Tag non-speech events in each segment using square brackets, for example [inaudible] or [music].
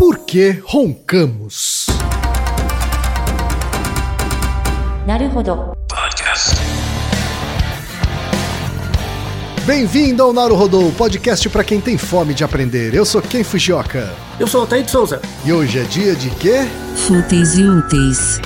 Por que roncamos? Naruhodo. Bem-vindo ao Naruhodô, podcast para quem tem fome de aprender. Eu sou Ken Fujioka. Eu sou o Altair de Souza. E hoje é dia de quê? Fúteis e úteis.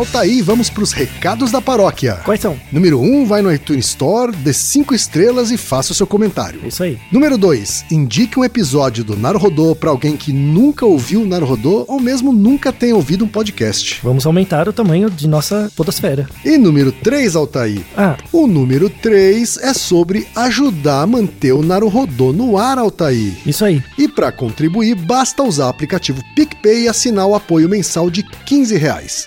Altaí, vamos para os recados da paróquia. Quais são? Número 1, um, vai no iTunes Store, dê 5 estrelas e faça o seu comentário. Isso aí. Número 2, indique um episódio do Naruhodô para alguém que nunca ouviu o Naruhodô ou mesmo nunca tenha ouvido um podcast. Vamos aumentar o tamanho de nossa podosfera. E número 3, Altaí. Ah. O número 3 é sobre ajudar a manter o Naruhodô no ar, Altaí. Isso aí. E para contribuir, basta usar o aplicativo PicPay e assinar o apoio mensal de 15 reais.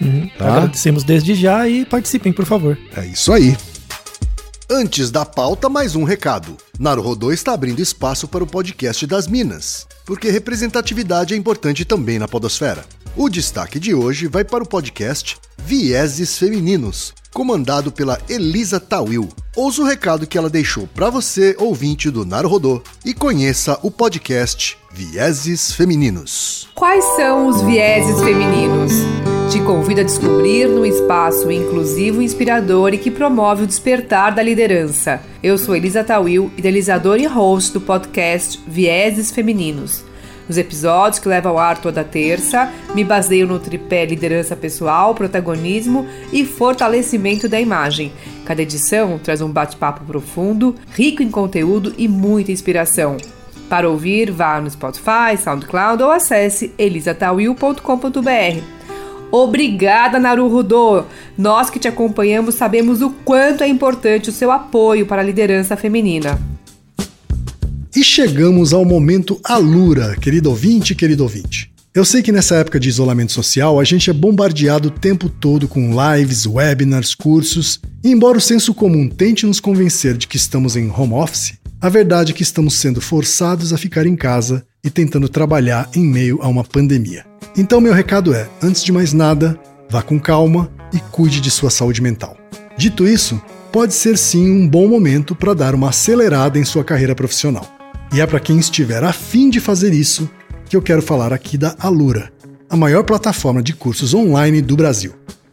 Uhum. Tá? Agradecemos desde já e participem, por favor. É isso aí. Antes da pauta, mais um recado. Naruhodô está abrindo espaço para o podcast das Minas, porque representatividade é importante também na podosfera. O destaque de hoje vai para o podcast Vieses Femininos, comandado pela Elisa Tawil. Ouça o recado que ela deixou para você, ouvinte do Naruhodô, e conheça o podcast Vieses Femininos. Quais são os vieses femininos? Te convido a descobrir num espaço inclusivo inspirador e que promove o despertar da liderança. Eu sou Elisa Tawil, idealizadora e host do podcast Vieses Femininos. Nos episódios que levam ao ar toda terça, me baseio no tripé liderança pessoal, protagonismo e fortalecimento da imagem. Cada edição traz um bate-papo profundo, rico em conteúdo e muita inspiração. Para ouvir, vá no Spotify, SoundCloud ou acesse elisatawil.com.br. Obrigada, Naruhodô! Nós que te acompanhamos sabemos o quanto é importante o seu apoio para a liderança feminina. E chegamos ao momento Alura, querido ouvinte, querido ouvinte. Eu sei que nessa época de isolamento social a gente é bombardeado o tempo todo com lives, webinars, cursos, e embora o senso comum tente nos convencer de que estamos em home office, a verdade é que estamos sendo forçados a ficar em casa e tentando trabalhar em meio a uma pandemia. Então, meu recado é: antes de mais nada, vá com calma e cuide de sua saúde mental. Dito isso, pode ser sim um bom momento para dar uma acelerada em sua carreira profissional. E é para quem estiver afim de fazer isso que eu quero falar aqui da Alura, a maior plataforma de cursos online do Brasil.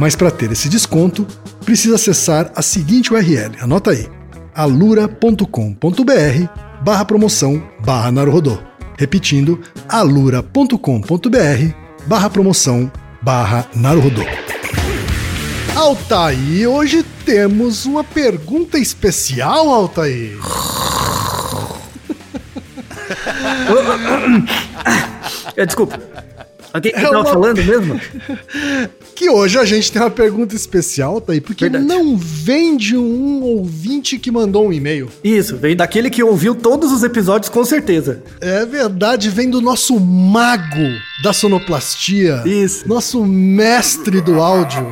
Mas para ter esse desconto, precisa acessar a seguinte URL, anota aí, alura.com.br barra promoção barra Naruhodô. Repetindo, alura.com.br barra promoção barra Naruhodô. Altair, hoje temos uma pergunta especial, Altair. [coughs] Desculpa. Alguém que é tava uma... falando mesmo? [laughs] que hoje a gente tem uma pergunta especial, tá aí, porque Verdade. não vem de um ouvinte que mandou um e-mail. Isso, vem daquele que ouviu todos os episódios com certeza. É verdade, vem do nosso mago da sonoplastia. Isso. Nosso mestre do áudio,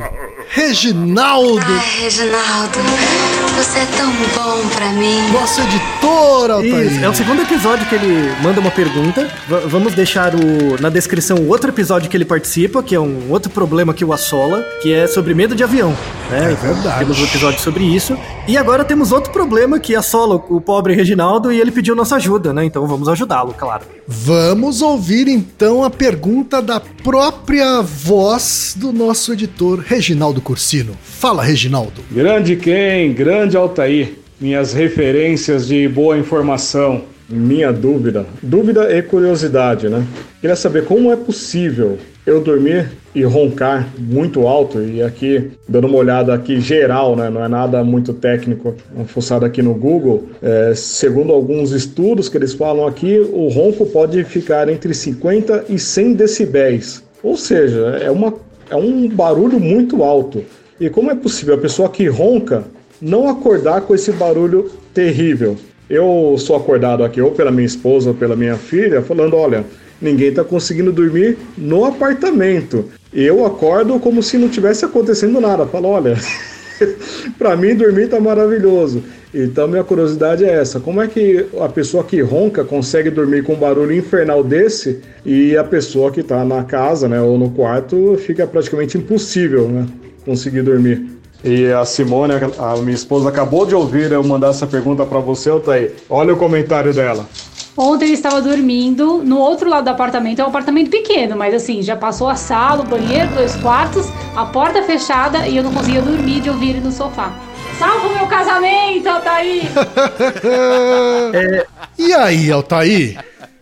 Reginaldo. Ai, Reginaldo. Você é tão bom pra mim. Nosso editor, Altair. É o segundo episódio que ele manda uma pergunta. V- vamos deixar o, na descrição o outro episódio que ele participa, que é um outro problema que o assola, que é sobre medo de avião. né? É verdade. Temos um episódio sobre isso. E agora temos outro problema que assola o, o pobre Reginaldo e ele pediu nossa ajuda, né? Então vamos ajudá-lo, claro. Vamos ouvir então a pergunta da própria voz do nosso editor Reginaldo Cursino. Fala, Reginaldo. Grande Ken, grande Altair, minhas referências de boa informação. Minha dúvida, dúvida e curiosidade, né? Queria saber como é possível eu dormir e roncar muito alto e aqui dando uma olhada aqui geral, né? Não é nada muito técnico, uma fuçada aqui no Google. é, segundo alguns estudos que eles falam aqui, o ronco pode ficar entre 50 e 100 decibéis, ou seja, é uma é um barulho muito alto. E como é possível a pessoa que ronca não acordar com esse barulho terrível? Eu sou acordado aqui ou pela minha esposa ou pela minha filha falando, olha, ninguém está conseguindo dormir no apartamento. Eu acordo como se não tivesse acontecendo nada. Falo, olha, [laughs] para mim dormir tá maravilhoso. Então minha curiosidade é essa: como é que a pessoa que ronca consegue dormir com um barulho infernal desse e a pessoa que está na casa, né, ou no quarto fica praticamente impossível, né, conseguir dormir? E a Simone, a minha esposa, acabou de ouvir eu mandar essa pergunta para você, Altair. Olha o comentário dela. Ontem ele estava dormindo no outro lado do apartamento. É um apartamento pequeno, mas assim, já passou a sala, o banheiro, dois quartos, a porta fechada e eu não conseguia dormir de ouvir ele no sofá. Salva o meu casamento, Altair! [laughs] E aí, Altair?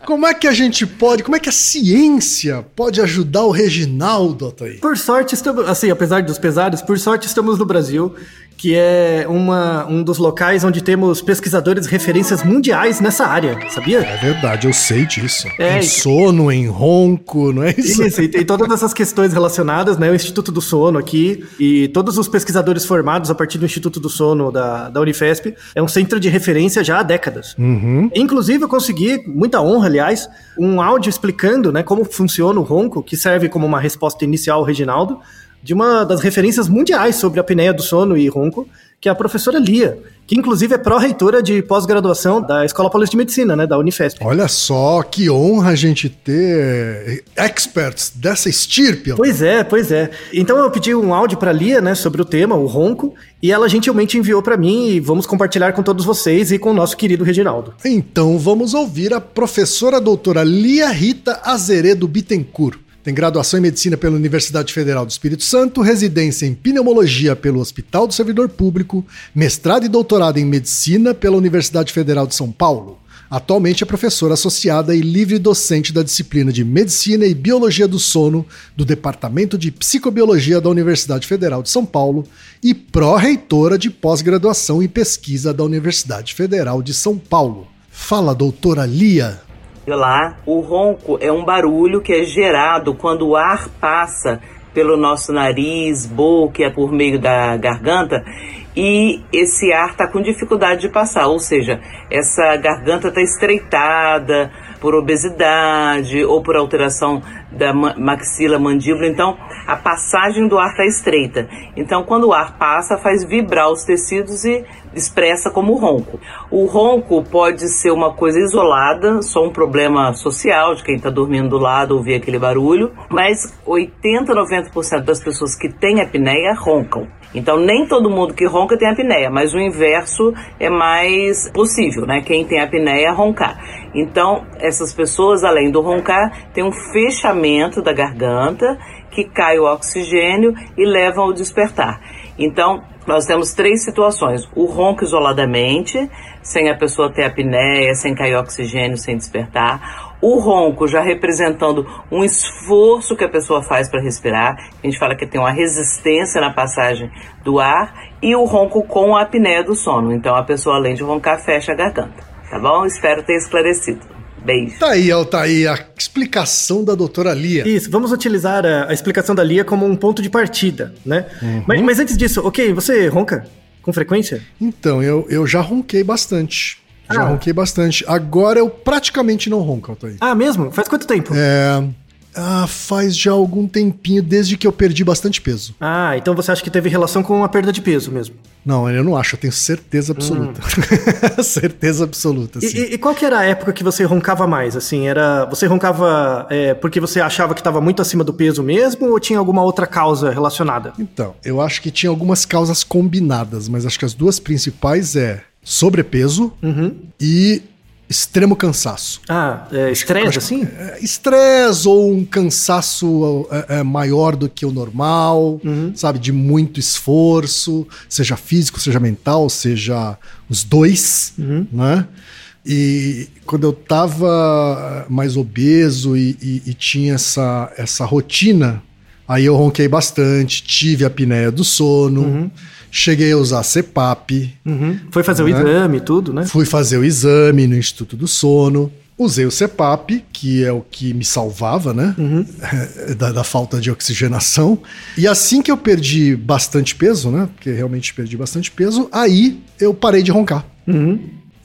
Como é que a gente pode, como é que a ciência pode ajudar o Reginaldo, Altair? Por sorte, estamos, assim, apesar dos pesares, por sorte estamos no Brasil, que é uma, um dos locais onde temos pesquisadores referências mundiais nessa área, sabia? É verdade, eu sei disso. É, em sono, em ronco, não é isso? Isso, e tem todas essas questões relacionadas, né? O Instituto do Sono aqui e todos os pesquisadores formados a partir do Instituto do Sono da, da Unifesp é um centro de referência já há décadas. Inclusive, eu consegui, muita honra, aliás, um áudio explicando né, como funciona o ronco, que serve como uma resposta inicial ao Reginaldo, de uma das referências mundiais sobre a apneia do sono e ronco, que é a professora Lia, que inclusive é pró-reitora de pós-graduação da Escola Paulista de Medicina, né, da Unifesp. Olha só, que honra a gente ter experts dessa estirpe. Pois é, pois é. Então eu pedi um áudio pra Lia, né, sobre o tema, o ronco, e ela gentilmente enviou pra mim e vamos compartilhar com todos vocês e com o nosso querido Reginaldo. Então vamos ouvir a professora doutora Lia Rita Azeredo Bittencourt. Tem graduação em medicina pela Universidade Federal do Espírito Santo, residência em pneumologia pelo Hospital do Servidor Público, mestrado e doutorado em medicina pela Universidade Federal de São Paulo. Atualmente é professora associada e livre docente da disciplina de Medicina e Biologia do Sono do Departamento de Psicobiologia da Universidade Federal de São Paulo e pró-reitora de pós-graduação e pesquisa da Universidade Federal de São Paulo. Fala, doutora Lia. Lá, o ronco é um barulho que é gerado quando o ar passa pelo nosso nariz, boca, é por meio da garganta, e esse ar está com dificuldade de passar, ou seja, essa garganta está estreitada por obesidade ou por alteração da ma- maxila mandíbula, então a passagem do ar está estreita. Então, quando o ar passa, faz vibrar os tecidos e expressa como ronco. O ronco pode ser uma coisa isolada, só um problema social de quem está dormindo do lado ouvir aquele barulho, mas 80, 90% das pessoas que têm apneia roncam. Então, nem todo mundo que ronca tem apneia, mas o inverso é mais possível, né? Quem tem apneia roncar. Então, essas pessoas, além do roncar, tem um fechamento da garganta que cai o oxigênio e leva ao despertar. Então, nós temos três situações: o ronco isoladamente, sem a pessoa ter apneia, sem cair oxigênio, sem despertar. O ronco já representando um esforço que a pessoa faz para respirar, a gente fala que tem uma resistência na passagem do ar, e o ronco com a apneia do sono. Então a pessoa, além de roncar, fecha a garganta. Tá bom? Espero ter esclarecido. Beijo. Tá aí, Altair, a explicação da doutora Lia. Isso, vamos utilizar a, a explicação da Lia como um ponto de partida, né? Mas, mas antes disso, ok, você ronca com frequência? Então, eu, eu já ronquei bastante. Já Ah. ronquei bastante. Agora eu praticamente não ronco, Altair. Ah, mesmo? Faz quanto tempo? É, Ah, faz já algum tempinho, desde que eu perdi bastante peso. Ah, então você acha que teve relação com a perda de peso mesmo? Não, eu não acho, eu tenho certeza absoluta. [laughs] certeza absoluta, E, sim. e- e qual que era a época que você roncava mais? Assim, era você roncava é, porque você achava que estava muito acima do peso mesmo ou tinha alguma outra causa relacionada? Então, eu acho que tinha algumas causas combinadas, mas acho que as duas principais é sobrepeso e extremo cansaço. Ah, é, estresse assim? É, Estresse ou um cansaço é, é, maior do que o normal, sabe? De muito esforço, seja físico, seja mental, seja os dois, né? E quando eu tava mais obeso e, e- e tinha essa, essa rotina, aí eu ronquei bastante, tive a apneia do sono, cheguei a usar CPAP, Uhum. Foi fazer o Né? exame e tudo, né? Fui fazer o exame no Instituto do Sono. Usei o CPAP, que é o que me salvava, né? [laughs] Da, da falta de oxigenação. E assim que eu perdi bastante peso, né? Porque realmente perdi bastante peso, aí eu parei de roncar.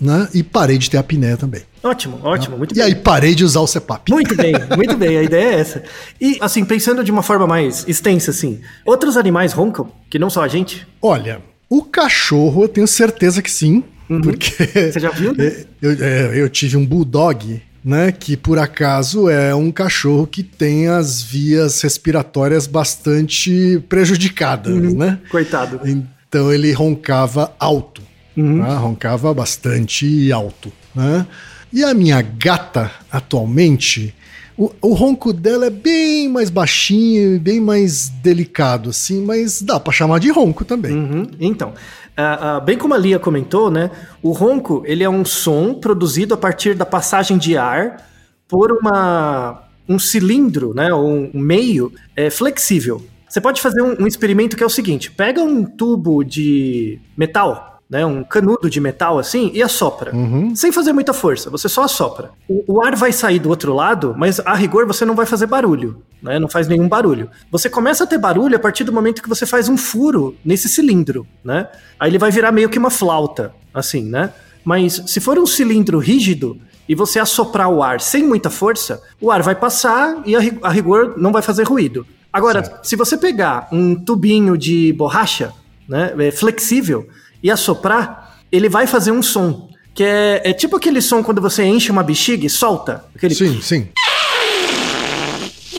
Né? E parei de ter apneia também. Ótimo, ótimo, muito E bem. aí parei de usar o CPAP. Muito bem, [laughs] muito bem, a ideia é essa. E, assim, pensando de uma forma mais extensa, assim, outros animais roncam, que não só a gente? Olha, o cachorro eu tenho certeza que sim. Porque Você já viu, né? [laughs] eu, é, eu tive um bulldog, né? Que por acaso é um cachorro que tem as vias respiratórias bastante prejudicadas, né? Coitado. Então ele roncava alto, né? roncava bastante alto, né? E a minha gata atualmente, o, o ronco dela é bem mais baixinho bem mais delicado, assim, mas dá pra chamar de ronco também. Uhum. Então, ah, ah, bem como a Lia comentou, né? O ronco ele é um som produzido a partir da passagem de ar por uma, um cilindro, né? Um meio é, flexível. Você pode fazer um, um experimento que é o seguinte: pega um tubo de metal. Né, um canudo de metal assim e assopra. Sem fazer muita força, você só assopra. O, o ar vai sair do outro lado, mas a rigor você não vai fazer barulho, né? Não faz nenhum barulho. Você começa a ter barulho a partir do momento que você faz um furo nesse cilindro, né? Aí ele vai virar meio que uma flauta, assim, né? Mas se for um cilindro rígido e você assoprar o ar sem muita força, o ar vai passar e a ri- a rigor não vai fazer ruído. Agora, se você pegar um tubinho de borracha, né, é flexível, e assoprar, ele vai fazer um som. Que é, é tipo aquele som quando você enche uma bexiga e solta. Aquele Sim, sim.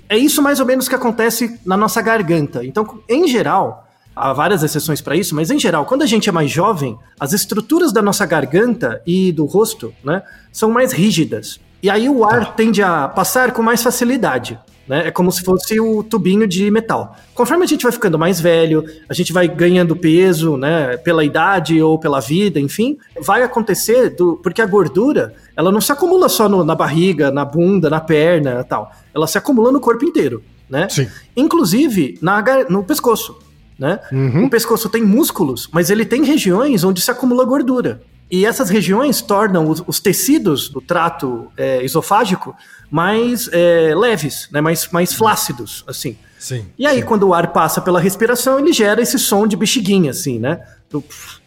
é isso mais ou menos que acontece na nossa garganta. Então, em geral, há várias exceções para isso, mas em geral, quando a gente é mais jovem, as estruturas da nossa garganta e do rosto, né, são mais rígidas. E aí o ar tende a passar com mais facilidade. Né? É como se fosse o tubinho de metal. Conforme a gente vai ficando mais velho, a gente vai ganhando peso, né, pela idade ou pela vida, enfim, vai acontecer do, porque a gordura, ela não se acumula só no- na barriga, na bunda, na perna, tal. Ela se acumula no corpo inteiro, né? Sim. Inclusive na, no pescoço, né? O pescoço tem músculos, mas ele tem regiões onde se acumula gordura. E essas regiões tornam os, os tecidos do trato é, esofágico mais é, leves, né? mais, mais flácidos, assim. Sim. E aí, quando o ar passa pela respiração, ele gera esse som de bexiguinha, assim, né? Pff.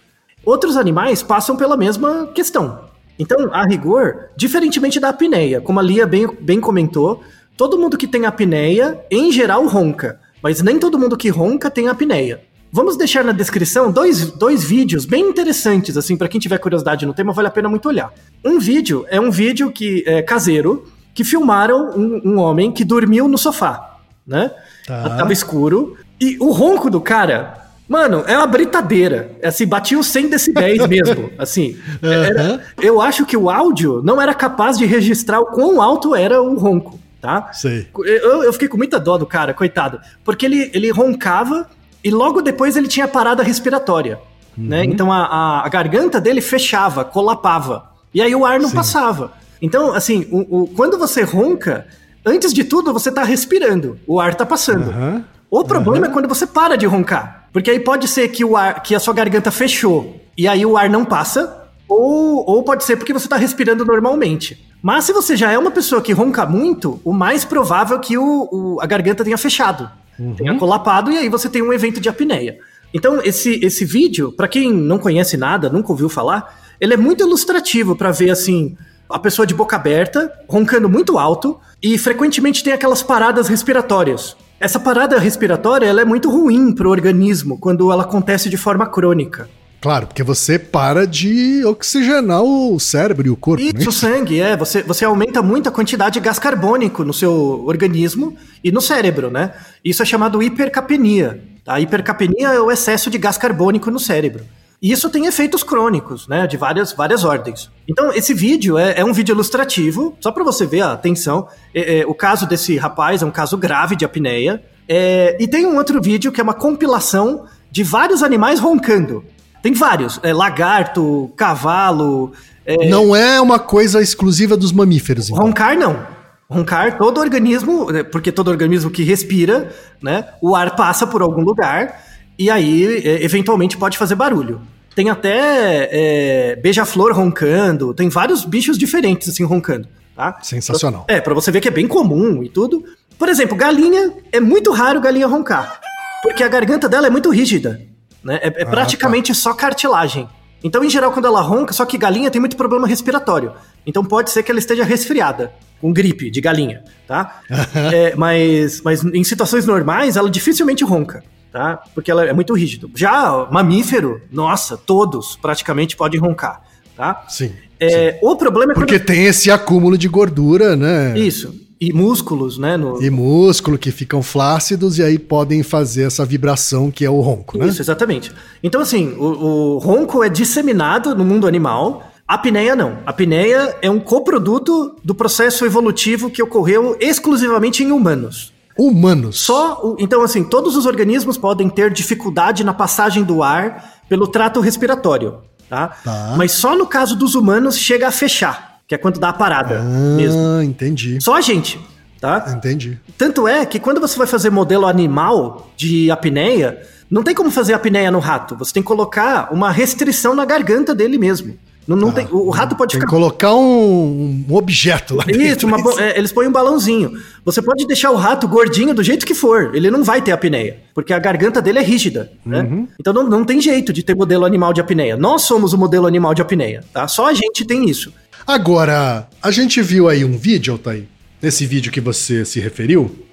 Outros animais passam pela mesma questão. Então, a rigor, diferentemente da apneia, como a Lia bem, bem comentou, todo mundo que tem apneia, em geral, ronca. Mas nem todo mundo que ronca tem apneia. Vamos deixar na descrição dois, dois vídeos bem interessantes, assim, para quem tiver curiosidade no tema, vale a pena muito olhar. Um vídeo é um vídeo que é caseiro, que filmaram um, um homem que dormiu no sofá, né? Tá. Tava escuro. E o ronco do cara, mano, é uma britadeira. É Assim, batia os 100 decibéis [laughs] mesmo. Assim, era- eu acho que o áudio não era capaz de registrar o quão alto era o ronco, tá? Sei. Eu, eu fiquei com muita dó do cara, coitado. Porque ele, ele roncava e logo depois ele tinha parada respiratória. Né? Então a, a, garganta dele fechava, colapava. E aí o ar não passava. Então, assim, o, o- quando você ronca, antes de tudo você tá respirando, o ar tá passando. Aham. O problema é quando você para de roncar. Porque aí pode ser que, o ar, que a sua garganta fechou e aí o ar não passa, ou, ou pode ser porque você está respirando normalmente. Mas se você já é uma pessoa que ronca muito, o mais provável é que o, o- a garganta tenha fechado, tenha colapado e aí você tem um evento de apneia. Então, esse, esse vídeo, para quem não conhece nada, nunca ouviu falar, ele é muito ilustrativo para ver assim a pessoa de boca aberta, roncando muito alto e frequentemente tem aquelas paradas respiratórias. Essa parada respiratória ela é muito ruim para o organismo quando ela acontece de forma crônica. Claro, porque você para de oxigenar o cérebro e o corpo. Isso, né? o sangue, é. Você, você aumenta muito a quantidade de gás carbônico no seu organismo e no cérebro, né? Isso é chamado hipercapnia. A hipercapnia é o excesso de gás carbônico no cérebro. E isso tem efeitos crônicos, né? De várias, várias ordens. Então, esse vídeo é, é um vídeo ilustrativo, só para você ver a atenção. É, é, o caso desse rapaz é um caso grave de apneia. É, e tem um outro vídeo que é uma compilação de vários animais roncando. Tem vários. É, lagarto, cavalo. é, Não é uma coisa exclusiva dos mamíferos. Então. Roncar não. Roncar, todo organismo, né, porque todo organismo que respira, né? O ar passa por algum lugar e aí, é, eventualmente, pode fazer barulho. Tem até é, beija-flor roncando, tem vários bichos diferentes assim roncando, tá? Sensacional. É, pra você ver que é bem comum e tudo. Por exemplo, galinha, é muito raro galinha roncar, porque a garganta dela é muito rígida, né? É, é Ah, praticamente só cartilagem. Então, em geral, quando ela ronca, só que galinha tem muito problema respiratório. Então pode ser que ela esteja resfriada, com gripe de galinha, tá? [laughs] É, mas, mas em situações normais, ela dificilmente ronca, tá? Porque ela é muito rígido. Já mamífero, nossa, todos praticamente podem roncar, tá? Sim. É, o problema é quando... Porque tem esse acúmulo de gordura, né? Isso. E músculos, né? No... E músculo que ficam flácidos e aí podem fazer essa vibração que é o ronco, né? Isso, exatamente. Então, assim, o, o ronco é disseminado no mundo animal. A apneia não. A apneia é um coproduto do processo evolutivo que ocorreu exclusivamente em humanos. Humanos. Só, então assim, todos os organismos podem ter dificuldade na passagem do ar pelo trato respiratório, tá? Tá. Mas só no caso dos humanos chega a fechar, que é quando dá a parada mesmo. Ah, entendi. Só a gente, tá? Entendi. Tanto é que quando você vai fazer modelo animal de apneia, não tem como fazer apneia no rato. Você tem que colocar uma restrição na garganta dele mesmo. Não, não tem, o, rato pode ficar colocar um, um objeto lá dentro. isso, uma bo- é, eles põem um balãozinho. Você pode deixar o rato gordinho do jeito que for, ele não vai ter apneia, porque a garganta dele é rígida, né? Uhum. Então não, não tem jeito de ter modelo animal de apneia. Nós somos o modelo animal de apneia, tá? Só a gente tem isso. Agora, a gente viu aí um vídeo, Altair, nesse vídeo que você se referiu,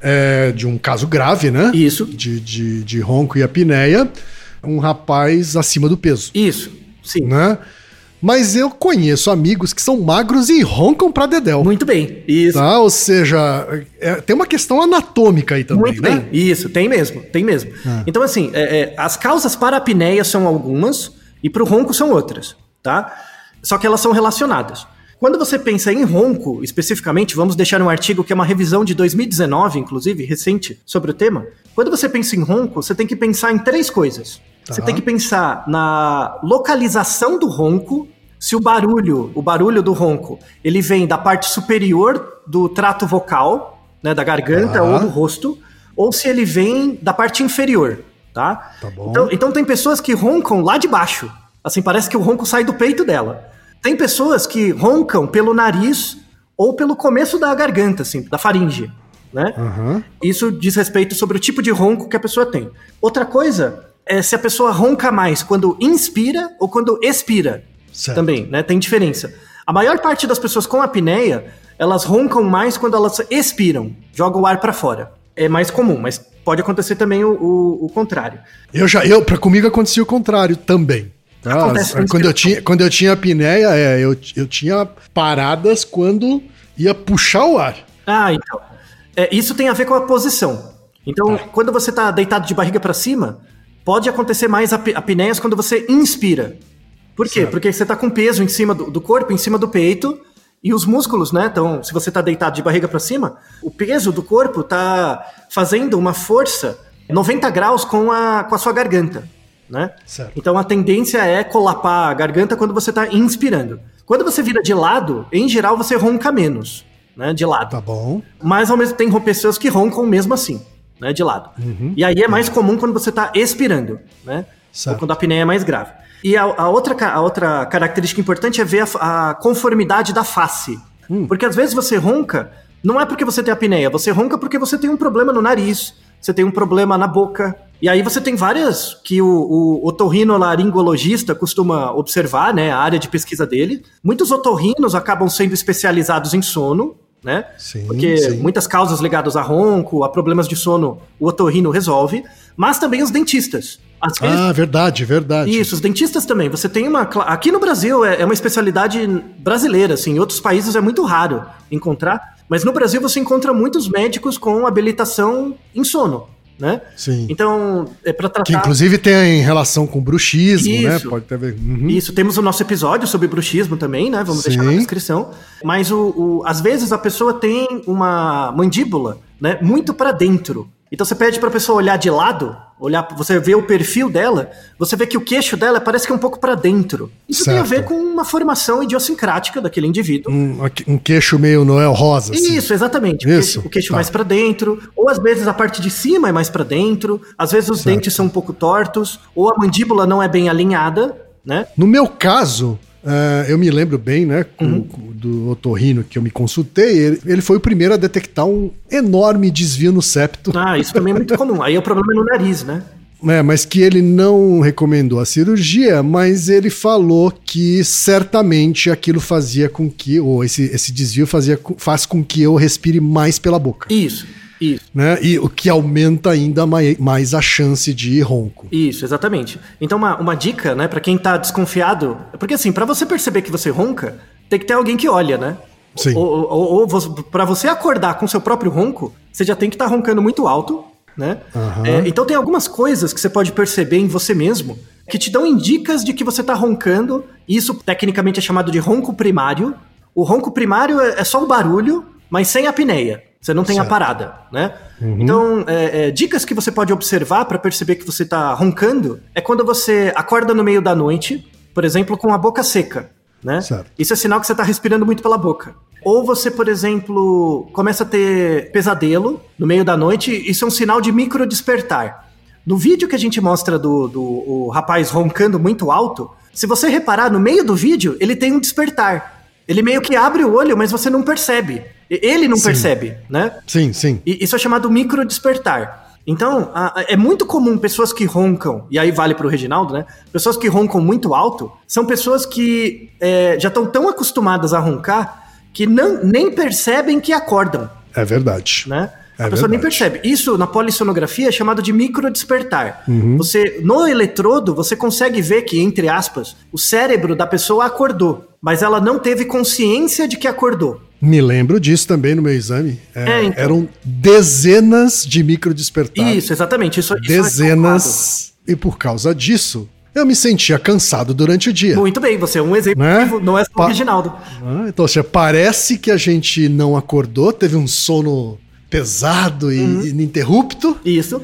é, de um caso grave, né? Isso. De, de, de ronco e apneia, um rapaz acima do peso, Isso, sim. né? Mas eu conheço amigos que são magros e roncam pra dedéu. Muito bem, isso. Tá? Ou seja, é- tem uma questão anatômica aí também, Muito né? bem, isso, tem mesmo, tem mesmo. Então, assim, é, é, as causas para a apneia são algumas e para o ronco são outras, tá? Só que elas são relacionadas. Quando você pensa em ronco, especificamente, vamos deixar um artigo que é uma revisão de 2019, inclusive, recente, sobre o tema. Quando você pensa em ronco, você tem que pensar em três coisas. Você tem que pensar na localização do ronco, se o barulho, o barulho do ronco, ele vem da parte superior do trato vocal, né, da garganta Tá. ou do rosto, ou se ele vem da parte inferior, tá? Tá. Então, então tem pessoas que roncam lá de baixo. Assim, parece que o ronco sai do peito dela. Tem pessoas que roncam pelo nariz ou pelo começo da garganta, assim, da faringe, né? Aham. Isso diz respeito sobre o tipo de ronco que a pessoa tem. Outra coisa é se a pessoa ronca mais quando inspira ou quando expira. Certo. Também, né? Tem diferença. A maior parte das pessoas com apneia, elas roncam mais quando elas expiram, jogam o ar pra fora. É mais comum, mas pode acontecer também o, o- o contrário. Eu já, eu, pra comigo acontecia o contrário também. Tá? Acontece com quando, eu tinha, quando eu tinha apneia, é, eu, eu tinha paradas quando ia puxar o ar. Ah, então. É, isso tem a ver com a posição. Então, quando você tá deitado de barriga pra cima, pode acontecer mais ap- apneias quando você inspira. Por quê? Certo. Porque você tá com peso em cima do, do corpo, em cima do peito, e os músculos, né? Então, se você tá deitado de barriga pra cima, o peso do corpo tá fazendo uma força 90 graus com a, com a sua garganta, né? Certo. Então a tendência é colapar a garganta quando você tá inspirando. Quando você vira de lado, em geral você ronca menos, né? De lado. Tá bom. Mas ao mesmo tempo tem pessoas que roncam mesmo assim, né? De lado. E aí é mais comum quando você tá expirando, né? Certo. Ou quando a apneia é mais grave. E a, a outra, a outra característica importante é ver a, a conformidade da face. Porque às vezes você ronca, não é porque você tem apneia, você ronca porque você tem um problema no nariz, você tem um problema na boca, E aí você tem várias que o, o otorrinolaringologista costuma observar, né, a área de pesquisa dele. Muitos otorrinos acabam sendo especializados em sono, né? Sim, Porque sim. muitas causas ligadas a ronco, a problemas de sono, o otorrino resolve, mas também os dentistas. Às vezes, Ah, verdade, verdade. isso, os dentistas também. Você tem uma. Aqui no Brasil é, é uma especialidade brasileira, assim. Em outros países é muito raro encontrar. Mas no Brasil você encontra muitos médicos com habilitação em sono, né? Sim. Então, é para tratar. Que inclusive tem relação com bruxismo, né? Isso. Pode ter a ver. Uhum. Isso, temos o nosso episódio sobre bruxismo também, né? Vamos deixar na Sim. descrição. Mas o, o- às vezes a pessoa tem uma mandíbula, né, muito para dentro. Então você pede pra pessoa olhar de lado, olhar, você vê o perfil dela, você vê que o queixo dela parece que é um pouco para dentro. Isso tem a Certo. ver com uma formação idiosincrática daquele indivíduo. Um, um queixo meio Noel Rosa. assim. Isso, exatamente. O Isso, queixo, o queixo tá. mais pra dentro, ou às vezes a parte de cima é mais pra dentro, às vezes os Certo. dentes são um pouco tortos, ou a mandíbula não é bem alinhada, né? No meu caso, eh, eu me lembro bem, né, com- Uhum. com- do otorrino que eu me consultei, ele, ele foi o primeiro a detectar um enorme desvio no septo, Ah, isso também é muito [laughs] comum. Aí o problema é no nariz, né? né, mas que ele não recomendou a cirurgia, mas ele falou que certamente aquilo fazia com que, ou esse, esse desvio fazia, faz com que eu respire mais pela boca, Isso, isso, né, e o que aumenta ainda mai- mais a chance de ronco. isso, exatamente. Então, uma, uma dica, né, pra quem tá desconfiado. Porque assim, pra você perceber que você ronca, tem que ter alguém que olha, né? Sim. Ou, ou, ou você- pra você acordar com seu próprio ronco, você já tem que estar roncando muito alto, né? Aham. É, então tem algumas coisas que você pode perceber em você mesmo que te dão indicas de que você tá roncando. Isso tecnicamente é chamado de ronco primário. O ronco primário é é só o barulho, mas sem apneia. Você não tem a Certo. parada, né? Então, é, é, dicas que você pode observar para perceber que você tá roncando é quando você acorda no meio da noite, por exemplo, com a boca seca, né? Certo. Isso é sinal que você tá respirando muito pela boca. Ou você, por exemplo, começa a ter pesadelo no meio da noite, isso é um sinal de micro despertar. No vídeo que a gente mostra do, do o rapaz roncando muito alto, se você reparar no meio do vídeo, ele tem um despertar. Ele meio que abre o olho, mas você não percebe. Ele não Sim. percebe, né? Sim, sim. E isso é chamado micro despertar. Então, a- a- é muito comum pessoas que roncam, e aí vale pro Reginaldo, né? Pessoas que roncam muito alto são pessoas que é, já estão tão acostumadas a roncar que não, nem percebem que acordam, É verdade. né? É a pessoa nem verdade. percebe. Isso na polissonografia é chamado de micro despertar. Uhum. Você no eletrodo você consegue ver que entre aspas o cérebro da pessoa acordou, mas ela não teve consciência de que acordou. Me lembro disso também no meu exame. É, É, então. Eram dezenas de micro despertares. Isso, exatamente. Isso, isso é Dezenas. e por causa disso, eu me sentia cansado durante o dia. Muito bem, você é um exemplo, Né? não é só o Pa- Reginaldo. Ah, Então, seja, parece que a gente não acordou, teve um sono pesado e Uhum. ininterrupto. Isso.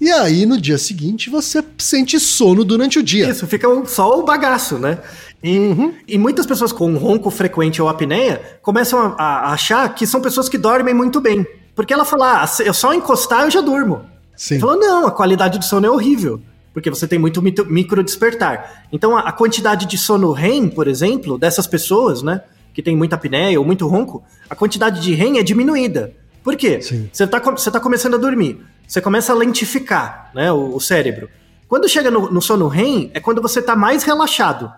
E aí, no dia seguinte, você sente sono durante o dia. Isso, fica um- só o bagaço, né? E, Uhum. e muitas pessoas com ronco frequente ou apneia começam a, a achar que são pessoas que dormem muito bem. Porque ela fala, ah, eu só encostar eu já durmo. Sim. Falou, não, a qualidade do sono é horrível. Porque você tem muito micro despertar. Então a, a quantidade de sono REM, por exemplo, dessas pessoas, né? Que tem muita apneia ou muito ronco, a quantidade de REM é diminuída. Por quê? Sim. Você tá, com- você tá começando a dormir. Você começa a lentificar né, o, o cérebro. Quando chega no, no sono REM, é quando você tá mais relaxado.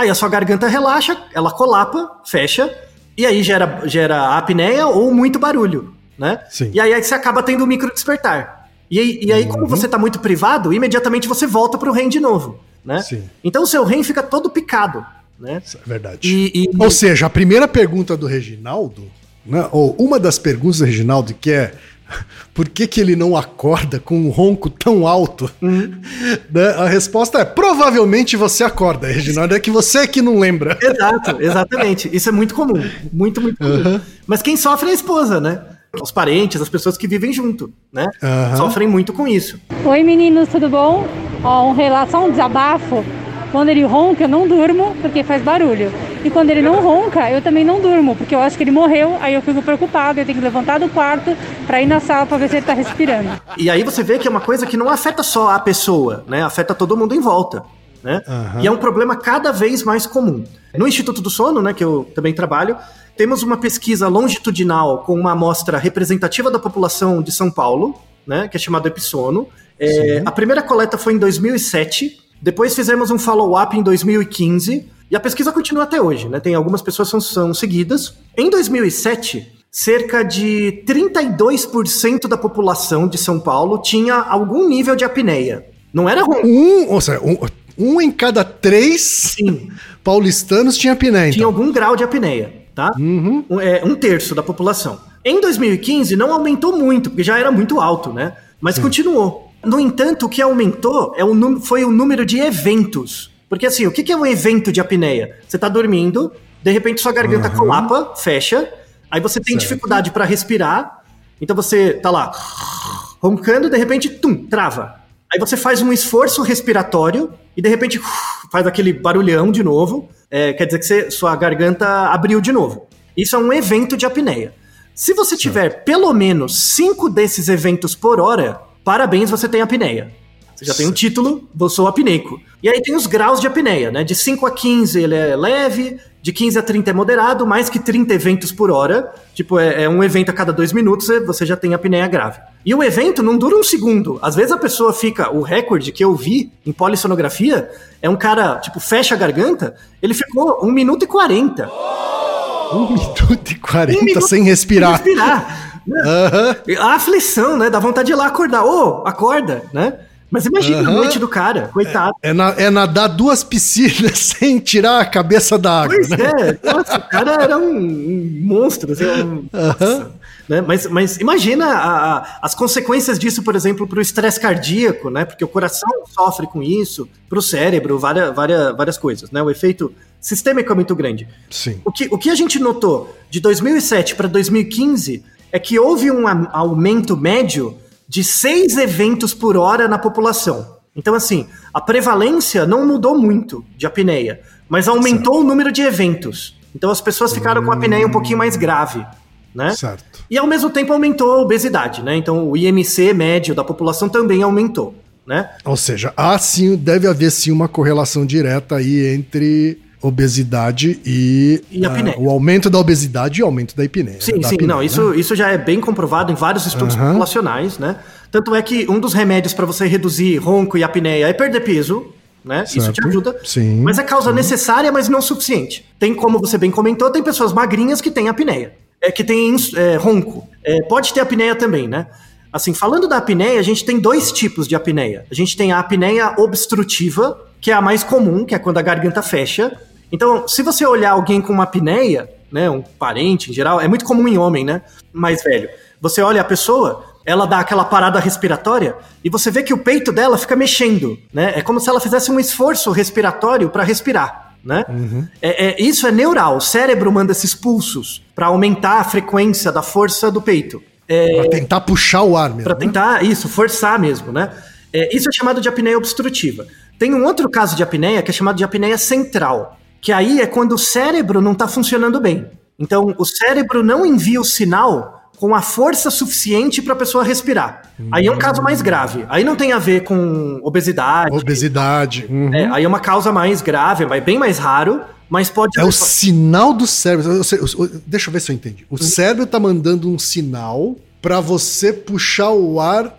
Aí a sua garganta relaxa, ela colapa, fecha, e aí gera, gera apneia ou muito barulho, né? Sim. E aí, aí você acaba tendo um micro despertar. E aí, e aí como você tá muito privado, imediatamente você volta pro REM de novo, né? Sim. Então o seu REM fica todo picado, né? Isso é verdade. E, e- Ou seja, a primeira pergunta do Reginaldo, né, ou uma das perguntas do Reginaldo, que é [laughs] por que, que ele não acorda com um ronco tão alto? Uhum. [laughs] Né, a resposta é: provavelmente você acorda, Reginaldo. É que você que não lembra. [laughs] Exato, exatamente. Isso é muito comum. Muito, muito comum. Mas quem sofre é a esposa, né? Os parentes, as pessoas que vivem junto, né? Aham. Sofrem muito com isso. Oi meninos, tudo bom? Ó, um relato, só um desabafo. Quando ele ronca, eu não durmo porque faz barulho. E quando ele não ronca, eu também não durmo, porque eu acho que ele morreu, aí eu fico preocupado, eu tenho que levantar do quarto pra ir na sala pra ver se ele tá respirando. E aí você vê que é uma coisa que não afeta só a pessoa, né? Afeta todo mundo em volta, né? Aham. E é um problema cada vez mais comum. No Instituto do Sono, né, que eu também trabalho, temos uma pesquisa longitudinal com uma amostra representativa da população de São Paulo, né, que é chamado Episono. É, a primeira coleta foi em 2007, depois fizemos um follow-up em 2015, e a pesquisa continua até hoje, né? Tem algumas pessoas que são, seguidas. Em 2007, cerca de 32% da população de São Paulo tinha algum nível de apneia. Não era ruim. Um, ou seja, um, um em cada três Sim. [laughs] paulistanos tinha apneia. tinha Então. algum grau de apneia, tá? Um, é, um terço da população. Em 2015 não aumentou muito, porque já era muito alto, né? Mas continuou. No entanto, o que aumentou é o foi o número de eventos. Porque assim, o que que é um evento de apneia? Você tá dormindo, de repente sua garganta colapa, fecha, aí você tem Certo. dificuldade para respirar, então você tá lá roncando, de repente, tum, trava. Aí você faz um esforço respiratório e de repente faz aquele barulhão de novo. É, quer dizer que você- sua garganta abriu de novo. Isso é um evento de apneia. Se você tiver pelo menos cinco desses eventos por hora, parabéns, você tem apneia. Você já tem um título, eu sou apneico. E aí tem os graus de apneia, né? De 5 a 15 ele é leve, de 15 a 30 é moderado, mais que 30 eventos por hora. Tipo, é, é um evento a cada dois minutos, você- já tem apneia grave. E o evento não dura um segundo. Às vezes a pessoa fica. O recorde que eu vi em polissonografia é um cara, tipo, fecha a garganta, ele ficou 1 minuto e 40. Um minuto e 40 Um minuto sem respirar. respirar. Aham. A aflição, né? Dá vontade de ir lá acordar. Ô, acorda, né? Mas imagina a Aham. noite do cara, coitado. É, na- é nadar duas piscinas [laughs] sem tirar a cabeça da água, Pois né? é, nossa, o cara era um, um monstro, assim, um- nossa, né? Mas, mas imagina a- a- as consequências disso, por exemplo, para o estresse cardíaco, né? Porque o coração sofre com isso, para o cérebro, várias, várias, várias coisas, né? O efeito sistêmico é muito grande. Sim. O que, o que a gente notou de 2007 para 2015 é que houve um aumento médio de seis eventos por hora na população. Então, assim, a prevalência não mudou muito de apneia, mas aumentou o número de eventos. Então, as pessoas ficaram com a apneia um pouquinho mais grave, né? Certo. E ao mesmo tempo aumentou a obesidade, né? Então, o IMC médio da população também aumentou, né? Ou seja, há sim, deve haver sim uma correlação direta aí entre obesidade e, E apneia. o aumento da obesidade e o aumento da apneia. Sim, da sim, apneia, não, né? isso, isso já é bem comprovado em vários estudos Aham. populacionais, né? Tanto é que um dos remédios para você reduzir ronco e apneia é perder peso, né? Isso te ajuda. Sim, Mas é causa necessária, mas não suficiente. Tem, como você bem comentou, tem pessoas magrinhas que têm apneia, é, que têm é, ronco. É, pode ter apneia também, né? Assim, falando da apneia, a gente tem dois tipos de apneia. A gente tem a apneia obstrutiva, que é a mais comum, que é quando a garganta fecha. Então, se você olhar alguém com uma apneia, né, um parente em geral, é muito comum em homem, né, mais velho. Você olha a pessoa, ela dá aquela parada respiratória e você vê que o peito dela fica mexendo, né? É como se ela fizesse um esforço respiratório para respirar, né? É, é- isso é neural. O cérebro manda esses pulsos para aumentar a frequência da força do peito. É, Pra tentar puxar o ar mesmo. Pra né? tentar isso, forçar mesmo, né? É, isso é chamado de apneia obstrutiva. Tem um outro caso de apneia que é chamado de apneia central, que aí é quando o cérebro não está funcionando bem. Então, o cérebro não envia o sinal com a força suficiente para a pessoa respirar. Aí é um caso mais grave. Aí não tem a ver com obesidade. Obesidade. uhum. É, aí é uma causa mais grave, mas bem mais raro, mas pode É o sinal do cérebro. Deixa eu ver se eu entendi. O cérebro tá mandando um sinal pra você puxar o ar,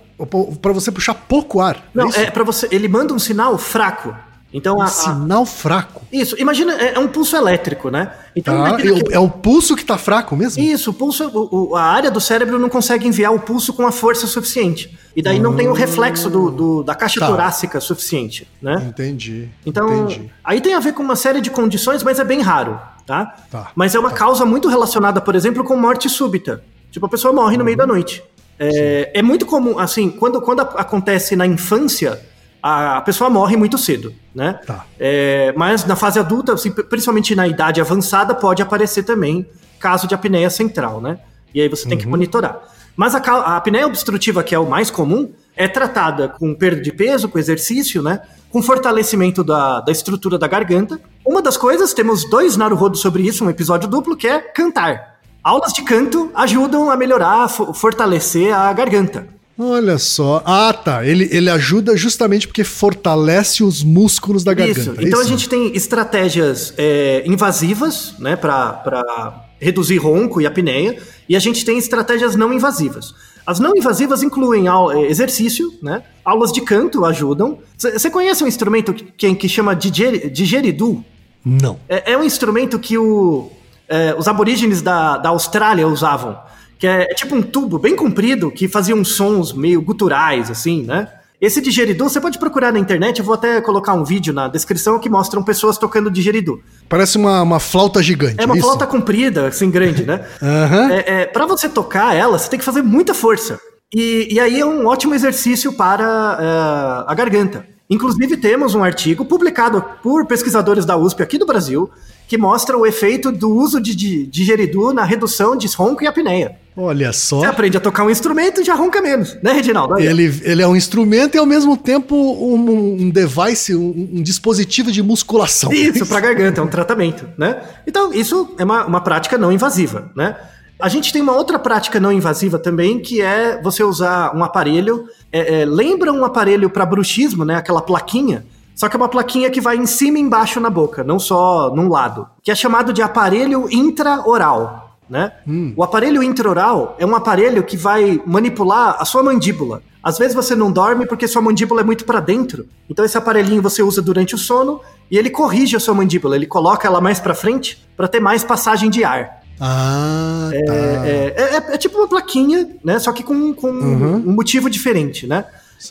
pra você puxar pouco ar. Não, isso? é para você. Ele manda um sinal fraco. Então um a, a- sinal fraco. isso. Imagina é, é um pulso elétrico, né? Então Tá? imagina E o- que- É o pulso que tá fraco mesmo? Isso, o pulso, o- o- a área do cérebro não consegue enviar o pulso com a força suficiente. E daí não tem o reflexo do, do- da caixa Tá. torácica suficiente, né? Entendi. Então, Entendi. aí tem a ver com uma série de condições, mas é bem raro, tá? Tá, Mas é uma causa muito relacionada, por exemplo, com morte súbita. Tipo, a pessoa morre no meio Uhum. da noite. É, é muito comum, assim, quando, quando acontece na infância, a, pessoa morre muito cedo, né? Tá. É, mas na fase adulta, assim, principalmente na idade avançada, pode aparecer também caso de apneia central, né? E aí você tem que monitorar. Mas a, a apneia obstrutiva, que é o mais comum, é tratada com perda de peso, com exercício, né? Com fortalecimento da, da estrutura da garganta. Uma das coisas, temos dois Naruhodo sobre isso, um episódio duplo, que é cantar. Aulas de canto ajudam a melhorar, fo- fortalecer a garganta. Olha só. Ah, tá. Ele, ele ajuda justamente porque fortalece os músculos da garganta. Isso. é Então a isso? gente tem estratégias é, invasivas, né, para reduzir ronco e apneia, e a gente tem estratégias não invasivas. As não invasivas incluem eh, exercício, né? Aulas de canto ajudam. Você conhece um instrumento que, que chama diger- digeridu? Não. É, é um instrumento que o, é, os aborígenes da, da Austrália usavam. Que é, é tipo um tubo bem comprido que fazia uns sons meio guturais, assim, né? Esse digeridu, você pode procurar na internet, eu vou até colocar um vídeo na descrição que mostram pessoas tocando digeridu. Parece uma, uma flauta gigante. É uma isso? flauta comprida, assim, grande, né? [laughs] Aham. É, é, para você tocar ela, você tem que fazer muita força. E, e aí é um ótimo exercício para é, a garganta. Inclusive, temos um artigo publicado por pesquisadores da USP aqui do Brasil que mostra o efeito do uso de, de na redução de ronco e apneia. Olha só. Você aprende a tocar um instrumento e já ronca menos, né, Reginaldo? Ele, ele é um instrumento e ao mesmo tempo um, um device, um, um dispositivo de musculação. Isso, para garganta, é um tratamento, né? Então, isso é uma, uma prática não invasiva, né? A gente tem uma outra prática não invasiva também, que é você usar um aparelho. é, é, lembra um aparelho para bruxismo, né? Aquela plaquinha. Só que é uma plaquinha que vai em cima e embaixo na boca, não só num lado. Que é chamado de aparelho intraoral, né? O aparelho intraoral é um aparelho que vai manipular a sua mandíbula. Às vezes você não dorme porque sua mandíbula é muito para dentro. Então esse aparelhinho você usa durante o sono e ele corrige a sua mandíbula, ele coloca ela mais para frente para ter mais passagem de ar. Ah, tá. É, é- é- é tipo uma plaquinha, né? Só que com, com um motivo diferente, né?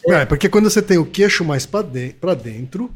É, porque quando você tem o queixo mais pra de- dentro,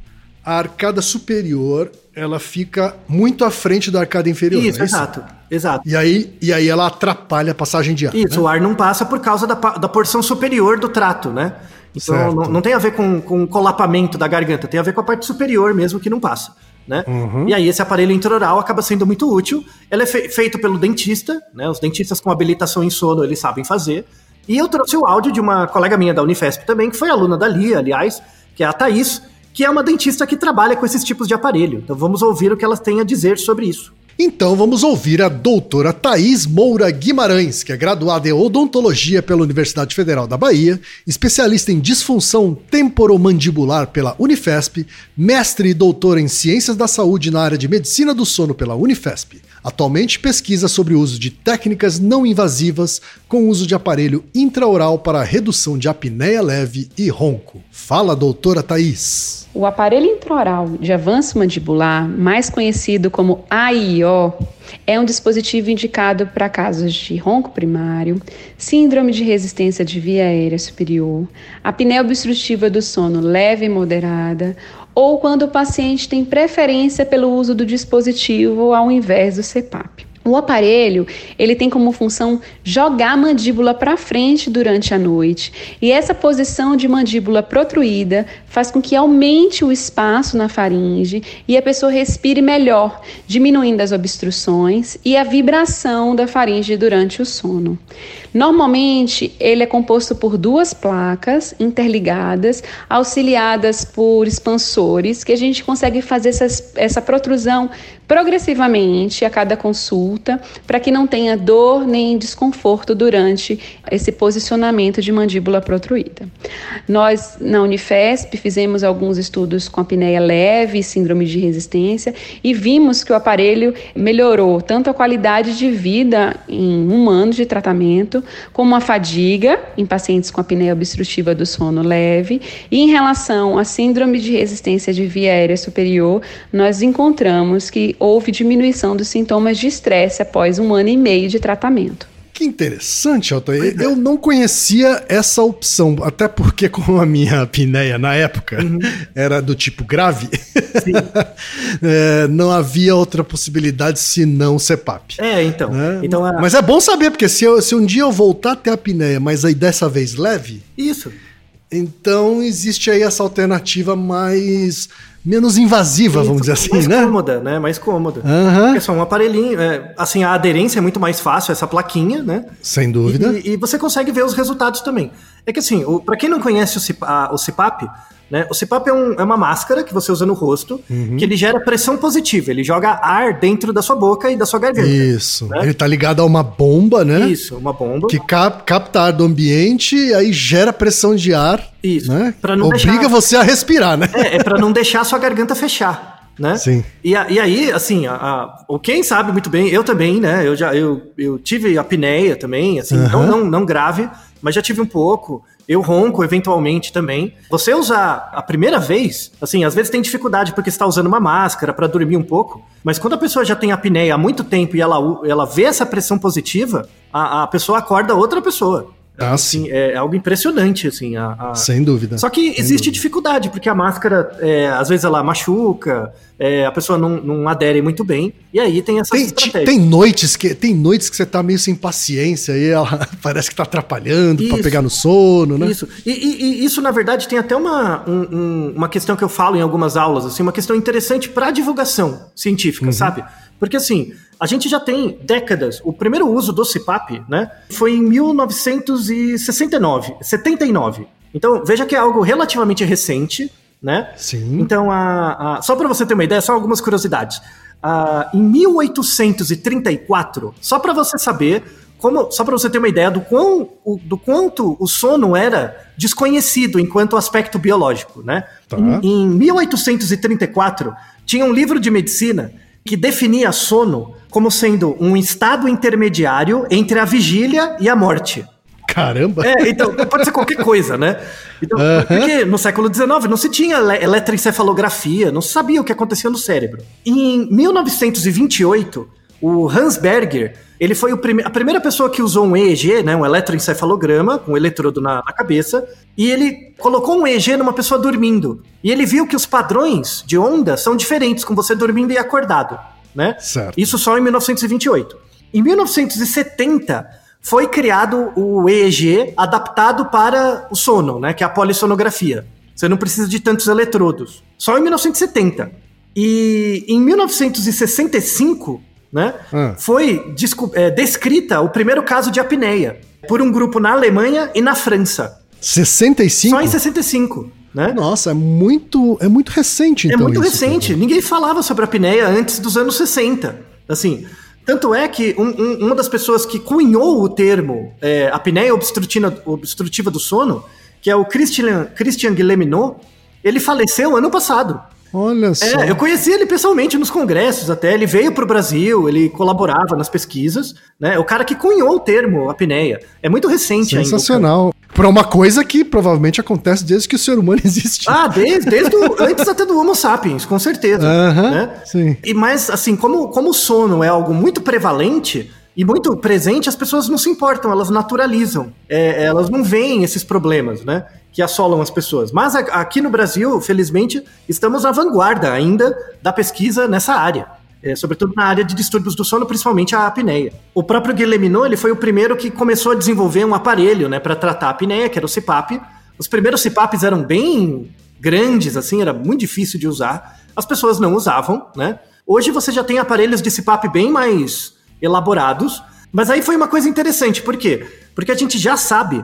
a arcada superior ela fica muito à frente da arcada inferior. Isso, não é exato, exato. E aí, e aí ela atrapalha a passagem de ar. Isso, né? o ar não passa por causa da, da porção superior do trato, né? Então não, não tem a ver com, com o colapamento da garganta, tem a ver com a parte superior mesmo que não passa. Né? Uhum. E aí esse aparelho intraoral acaba sendo muito útil. Ele é fe- feito pelo dentista, né? Os dentistas com habilitação em sono, eles sabem fazer. E eu trouxe o áudio de uma colega minha da Unifesp também, que foi aluna da Lia, aliás, que é a Thaís, que é uma dentista que trabalha com esses tipos de aparelho. Então vamos ouvir o que ela tem a dizer sobre isso. Então vamos ouvir a doutora Thaís Moura Guimarães, que é graduada em odontologia pela Universidade Federal da Bahia, especialista em disfunção temporomandibular pela Unifesp, mestre e doutora em ciências da saúde na área de medicina do sono pela Unifesp. Atualmente pesquisa sobre o uso de técnicas não invasivas com uso de aparelho intraoral para redução de apneia leve e ronco. Fala, doutora Thaís. O aparelho intraoral de avanço mandibular, mais conhecido como AIO, é um dispositivo indicado para casos de ronco primário, síndrome de resistência de via aérea superior, apneia obstrutiva do sono leve e moderada, ou quando o paciente tem preferência pelo uso do dispositivo ao invés do CPAP. O aparelho, ele tem como função jogar a mandíbula para frente durante a noite, e essa posição de mandíbula protruída faz com que aumente o espaço na faringe e a pessoa respire melhor, diminuindo as obstruções e a vibração da faringe durante o sono. Normalmente, ele é composto por duas placas interligadas, auxiliadas por expansores, que a gente consegue fazer essas- essa protrusão progressivamente a cada consulta, para que não tenha dor nem desconforto durante esse posicionamento de mandíbula protruída. Nós, na Unifesp, fizemos alguns estudos com apneia leve síndrome de resistência e vimos que o aparelho melhorou tanto a qualidade de vida em um ano de tratamento, como a fadiga em pacientes com apneia obstrutiva do sono leve. E em relação à síndrome de resistência de via aérea superior, nós encontramos que houve diminuição dos sintomas de estresse após um ano e meio de tratamento. Que interessante, Altair. Eu não conhecia essa opção, até porque com a minha apneia na época era do tipo grave, [laughs] é, não havia outra possibilidade senão CPAP. É, então. né? então a- Mas é bom saber, porque se, eu- se um dia eu voltar a ter apneia, mas aí dessa vez leve, Isso. então existe aí essa alternativa mais menos invasiva, vamos dizer assim, mais né? cômoda, né? Mais cômoda. Aham. É só um aparelhinho. é, assim, a aderência é muito mais fácil, essa plaquinha, né? Sem dúvida. E, e você consegue ver os resultados também. É que assim, para quem não conhece o, CIP- a- o CPAP, né? O CPAP é, um- é uma máscara que você usa no rosto, Uhum. que ele gera pressão positiva. Ele joga ar dentro da sua boca e da sua garganta. Isso. né? Ele tá ligado a uma bomba, né? Isso, uma bomba. Que cap- capta ar do ambiente e aí gera pressão de ar. Isso, Né? pra não Obriga deixar- você a respirar, né? É, é para não deixar a sua garganta fechar. Né? Sim. E, a- e aí, assim, a, a- quem sabe muito bem, eu também, né? Eu já eu, eu tive apneia também, assim, não, Aham. não, não grave, mas já tive um pouco. Eu ronco eventualmente também. Você usar a primeira vez, assim, às vezes tem dificuldade porque está usando uma máscara para dormir um pouco, mas quando a pessoa já tem apneia há muito tempo e ela, ela vê essa pressão positiva, a, a pessoa acorda outra pessoa. Ah, assim, é algo impressionante, assim. A, a... Sem dúvida. Só que existe dúvida. dificuldade, porque a máscara, é, às vezes ela machuca, é, a pessoa não, não adere muito bem, e aí tem essas tem. Tem noites, que, tem noites que você tá meio sem paciência e ela [laughs] parece que tá atrapalhando para pegar no sono, né? Isso. E, e, e, isso, na verdade, tem até uma, um, um, uma questão que eu falo em algumas aulas, assim, uma questão interessante para divulgação científica, uhum. sabe? Porque assim, a gente já tem décadas. O primeiro uso do CPAP, né, foi em 1969, 79. Então, veja que é algo relativamente recente, né? Sim. Então, a, a só para você ter uma ideia, só algumas curiosidades. Uh, em 1834, só para você saber, como, só para você ter uma ideia do, quão, o, do quanto o sono era desconhecido enquanto aspecto biológico, né? Tá. Em, em 1834, tinha um livro de medicina que definia sono como sendo um estado intermediário entre a vigília e a morte. Caramba! É, então pode ser qualquer coisa, né? Então, uh -huh. Porque no século XIX não se tinha eletroencefalografia, não se sabia o que acontecia no cérebro. Em 1928, o Hans Berger, ele foi prime a primeira pessoa que usou um EEG, né, um eletroencefalograma, com um eletrodo na, na, cabeça, e ele colocou um EEG numa pessoa dormindo. E ele viu que os padrões de onda são diferentes com você dormindo e acordado, né? Certo. Isso só em 1928. Em 1970 foi criado o EEG adaptado para o sono, né, que é a polissonografia. Você não precisa de tantos eletrodos. Só em 1970. E em 1965 né? Ah. Foi é, descrita o primeiro caso de apneia por um grupo na Alemanha e na França. 65? Só em 65. Né? Nossa, é muito, é muito recente, então. É muito isso, recente. Ninguém falava sobre apneia antes dos anos 60. Assim, tanto é que um, um, uma das pessoas que cunhou o termo é, apneia obstrutiva, obstrutiva do sono, que é o Christian, Christian Guilleminot, ele faleceu ano passado. Olha só. É, eu conheci ele pessoalmente nos congressos até. Ele veio para o Brasil, ele colaborava nas pesquisas, né? O cara que cunhou o termo apneia. É muito recente Sensacional. ainda. Para uma coisa que provavelmente acontece desde que o ser humano [laughs] existe. Ah, desde, desde o, antes até do Homo sapiens, com certeza. Uh -huh, né? Sim. E mas assim, como, como o sono é algo muito prevalente, e muito presente, as pessoas não se importam, elas naturalizam. É, elas não veem esses problemas, né? Que assolam as pessoas. Mas aqui no Brasil, felizmente, estamos na vanguarda ainda da pesquisa nessa área. É, sobretudo na área de distúrbios do sono, principalmente a apneia. O próprio Guilleminot, ele foi o primeiro que começou a desenvolver um aparelho, né, para tratar a apneia, que era o CPAP. Os primeiros CPAPs eram bem grandes, assim, era muito difícil de usar. As pessoas não usavam, né? Hoje você já tem aparelhos de CPAP bem mais elaborados. Mas aí foi uma coisa interessante, por quê? Porque a gente já sabe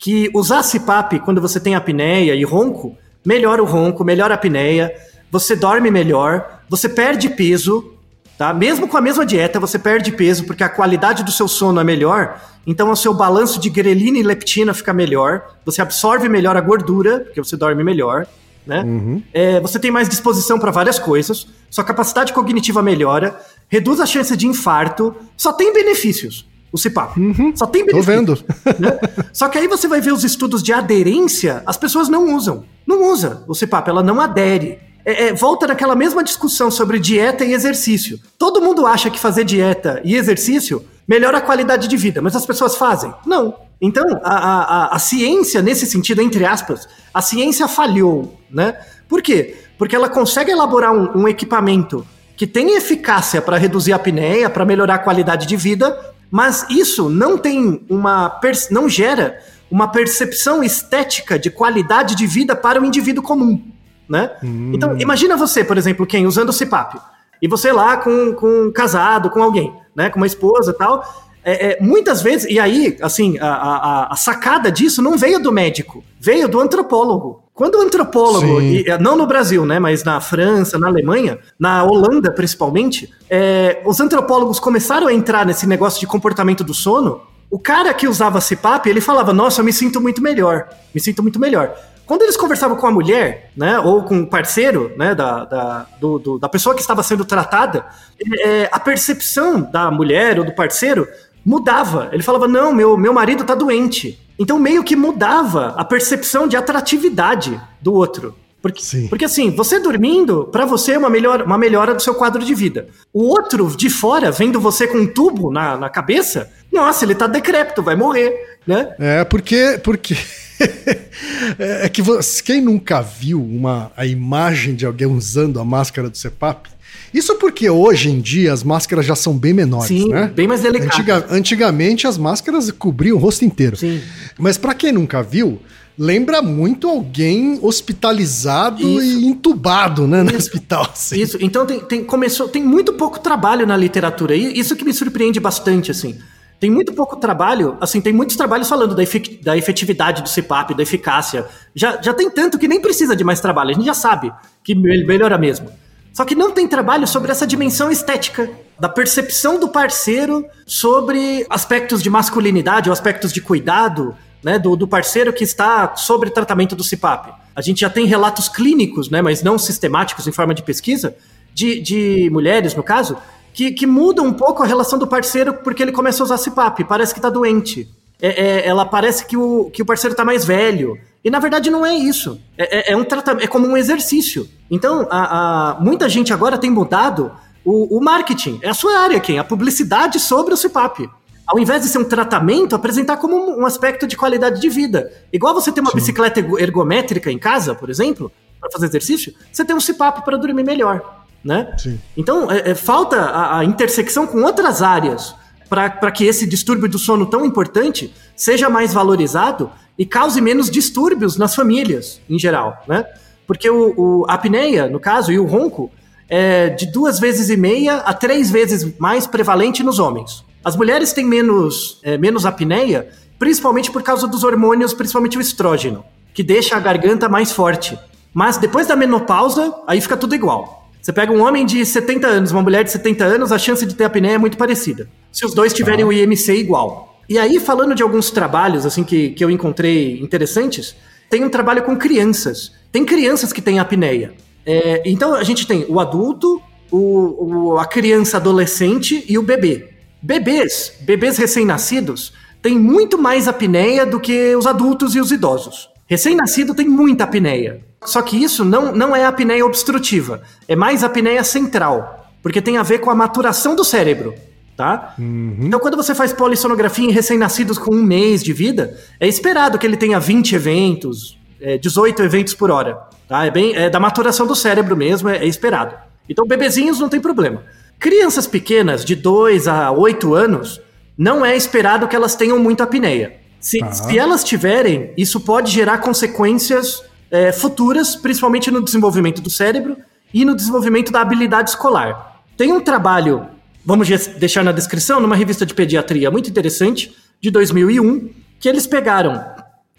que usar CPAP quando você tem apneia e ronco, melhora o ronco, melhora a apneia, você dorme melhor, você perde peso, tá? Mesmo com a mesma dieta, você perde peso porque a qualidade do seu sono é melhor, então o seu balanço de grelina e leptina fica melhor, você absorve melhor a gordura, porque você dorme melhor, né? Uhum. É, você tem mais disposição para várias coisas, sua capacidade cognitiva melhora, reduz a chance de infarto, só tem benefícios. O CPAP. Uhum. Só tem Tô benefícios. vendo. Né? Só que aí você vai ver os estudos de aderência, as pessoas não usam. Não usa o CPAP, ela não adere. É, é, volta naquela mesma discussão sobre dieta e exercício. Todo mundo acha que fazer dieta e exercício melhora a qualidade de vida, mas as pessoas fazem? Não. Então, a, a, a ciência, nesse sentido, entre aspas, a ciência falhou, né? Por quê? Porque ela consegue elaborar um, um equipamento que tem eficácia para reduzir a apneia, para melhorar a qualidade de vida, mas isso não tem uma não gera uma percepção estética de qualidade de vida para o indivíduo comum, né? Hum. Então, imagina você, por exemplo, quem usando o CPAP, e você lá com, com casado, com alguém, né, com uma esposa e tal, é, é, muitas vezes, e aí, assim, a, a, a, sacada disso não veio do médico, veio do antropólogo. Quando o antropólogo, e, não no Brasil, né, mas na França, na Alemanha, na Holanda principalmente, é, os antropólogos começaram a entrar nesse negócio de comportamento do sono. O cara que usava CPAP, ele falava: Nossa, eu me sinto muito melhor, me sinto muito melhor. Quando eles conversavam com a mulher, né, ou com o parceiro, né, da, da, do, do, da pessoa que estava sendo tratada, é, a percepção da mulher ou do parceiro mudava. Ele falava: Não, meu, meu marido tá doente. Então meio que mudava a percepção de atratividade do outro. Porque, Sim. porque assim, você dormindo, pra você é uma, melhor, uma melhora do seu quadro de vida. O outro de fora, vendo você com um tubo na, na cabeça, nossa, ele tá decrépito, vai morrer, né? É, porque. porque... [laughs] é que você, quem nunca viu uma, a imagem de alguém usando a máscara do CEPAP? Isso porque hoje em dia as máscaras já são bem menores, Sim, né? bem mais delicadas. Antiga- antigamente as máscaras cobriam o rosto inteiro. Sim. Mas pra quem nunca viu, lembra muito alguém hospitalizado Isso. e entubado, né, no hospital. assim. Isso, então tem, tem, começou, tem muito pouco trabalho na literatura, e isso que me surpreende bastante, assim. Tem muito pouco trabalho, assim, tem muitos trabalhos falando da, da efetividade do CPAP, da eficácia. Já, já tem tanto que nem precisa de mais trabalho, a gente já sabe que me- melhora mesmo. Só que não tem trabalho sobre essa dimensão estética, da percepção do parceiro sobre aspectos de masculinidade ou aspectos de cuidado, né, do, do parceiro que está sobre tratamento do CPAP. A gente já tem relatos clínicos, né, mas não sistemáticos em forma de pesquisa, de, de mulheres, no caso, que, que mudam um pouco a relação do parceiro porque ele começa a usar CPAP, parece que está doente. É- é- ela parece que o, que o parceiro está mais velho. E na verdade não é isso. É, é- é um tratamento, é como um exercício. Então, a, a- muita gente agora tem mudado o, o marketing. É a sua área, quem? A publicidade sobre o CPAP. Ao invés de ser um tratamento, apresentar como um, aspecto de qualidade de vida. Igual você ter uma bicicleta ergo- ergométrica em casa, por exemplo, para fazer exercício, você tem um CPAP para dormir melhor, né? Sim. Então, é- é, falta a, a intersecção com outras áreas para que esse distúrbio do sono tão importante seja mais valorizado e cause menos distúrbios nas famílias, em geral, né? Porque o, o- a apneia, no caso, e o ronco, é de duas vezes e meia a três vezes mais prevalente nos homens. As mulheres têm menos, é, menos apneia, principalmente por causa dos hormônios, principalmente o estrógeno, que deixa a garganta mais forte. Mas depois da menopausa, aí fica tudo igual. Você pega um homem de 70 anos, uma mulher de 70 anos, a chance de ter apneia é muito parecida. Se os dois tiverem o IMC igual. E aí, falando de alguns trabalhos assim que, que eu encontrei interessantes, tem um trabalho com crianças. Tem crianças que têm apneia. É, então a gente tem o adulto, o, o- a criança adolescente e o bebê. Bebês, bebês recém-nascidos, têm muito mais apneia do que os adultos e os idosos. Recém-nascido tem muita apneia. Só que isso não, não é apneia obstrutiva, é mais apneia central, porque tem a ver com a maturação do cérebro, tá? Então quando você faz polissonografia em recém-nascidos com um mês de vida, é esperado que ele tenha 20 eventos, é, 18 eventos por hora, tá? É bem é da maturação do cérebro mesmo, é, é esperado. Então bebezinhos não tem problema. Crianças pequenas de 2 a 8 anos, não é esperado que elas tenham muita apneia. Se, Tá. se elas tiverem, isso pode gerar consequências é, futuras, principalmente no desenvolvimento do cérebro e no desenvolvimento da habilidade escolar. Tem um trabalho, vamos deixar na descrição, numa revista de pediatria muito interessante, de 2001, que eles pegaram